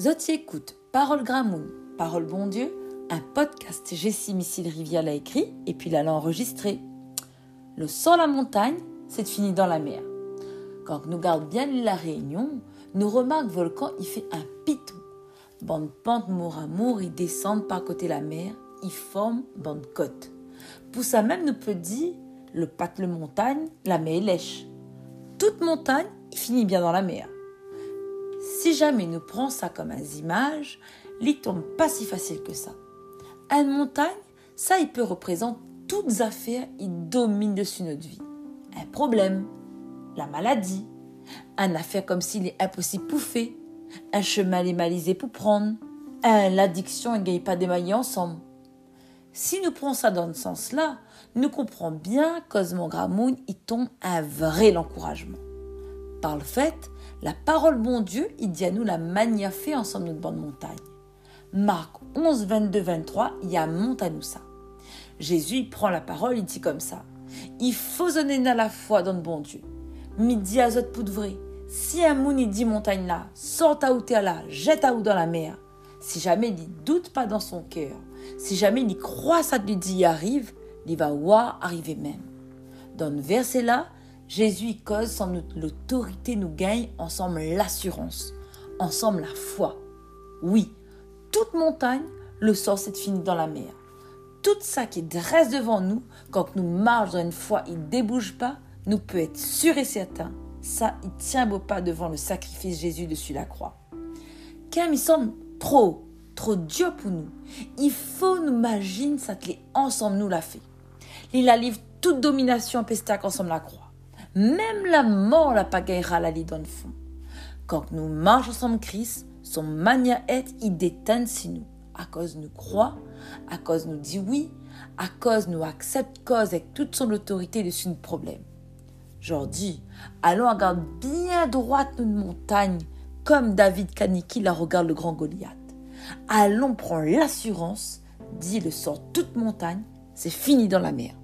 Zoti écoute Parole Gramoun, Parole Bon Dieu, un podcast Jessie Missile Rivière l'a écrit et puis l'a enregistré. Le sang la montagne, c'est fini dans la mer. Quand nous garde bien la Réunion, nous remarque volcan il fait un piton. Bande pente mour à mour, ils descendent par côté la mer, ils forment bande côte. Pour ça même nous peut dire, le patte le montagne, la mer est lèche. Toute montagne, il finit bien dans la mer. Si jamais nous prenons ça comme un image, il tombe pas si facile que ça. Une montagne, ça il peut représenter toutes affaires, il domine dessus notre vie. Un problème, la maladie, un affaire comme s'il est impossible pour faire, un chemin malisé pour prendre, l'addiction et gagne pas démaillé ensemble. Si nous prenons ça dans ce sens-là, nous comprenons bien qu'Osmond Gramoun il tombe un vrai encouragement. Par le fait, la parole bon Dieu, il dit à nous la fait ensemble notre bonne montagne. Marc 11, 22, 23, il y a ça. Jésus il prend la parole, il dit comme ça. Il faut donner à la foi dans le bon Dieu. Midi à zot vrai. Si un moun il dit montagne là, sort à où t'es là, jette à où dans la mer. Si jamais il doute pas dans son cœur, si jamais il croit ça lui dit y arrive, il va voir arriver même. Dans le verset là, Jésus cause sans l'autorité nous gagne ensemble l'assurance, ensemble la foi. Oui, toute montagne, le sort s'est fini dans la mer. Tout ça qui dresse devant nous, quand nous marchons dans une foi, il ne débouche pas, nous peut être sûr et certain, ça, il tient beau pas devant le sacrifice Jésus dessus la croix. Car il semble trop, trop dur pour nous. Il faut nous imaginer ça ensemble nous l'a fait. Il a livré toute domination pestac ensemble la croix. Même la mort la pagaillera la dans le fond. Quand nous marchons ensemble Christ, son mania est, il déteint si nous. À cause nous croit, à cause nous dit oui, à cause nous accepte cause avec toute son autorité dessus nos problème. Jordi, allons regarder bien droite notre montagne, comme David Kaniki la regarde le grand Goliath. Allons prendre l'assurance, dit le sort toute montagne, c'est fini dans la mer.